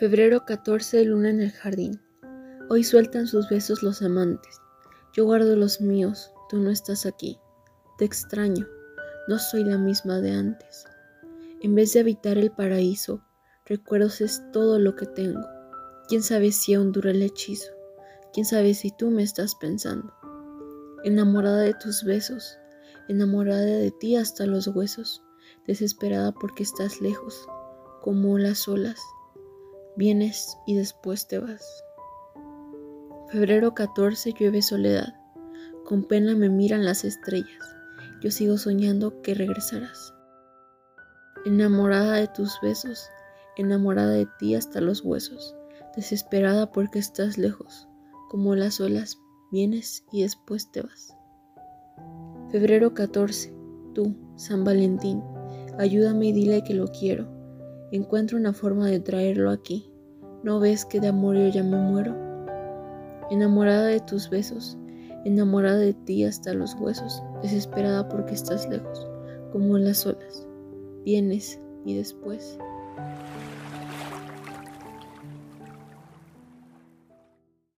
Febrero 14, luna en el jardín. Hoy sueltan sus besos los amantes. Yo guardo los míos, tú no estás aquí. Te extraño, no soy la misma de antes. En vez de habitar el paraíso, recuerdos es todo lo que tengo. Quién sabe si aún dura el hechizo. Quién sabe si tú me estás pensando. Enamorada de tus besos, enamorada de ti hasta los huesos, desesperada porque estás lejos, como las olas vienes y después te vas. Febrero 14 llueve soledad, con pena me miran las estrellas, yo sigo soñando que regresarás. Enamorada de tus besos, enamorada de ti hasta los huesos, desesperada porque estás lejos, como las olas, vienes y después te vas. Febrero 14, tú, San Valentín, ayúdame y dile que lo quiero. Encuentro una forma de traerlo aquí. ¿No ves que de amor yo ya me muero? Enamorada de tus besos, enamorada de ti hasta los huesos, desesperada porque estás lejos, como las olas. Vienes y después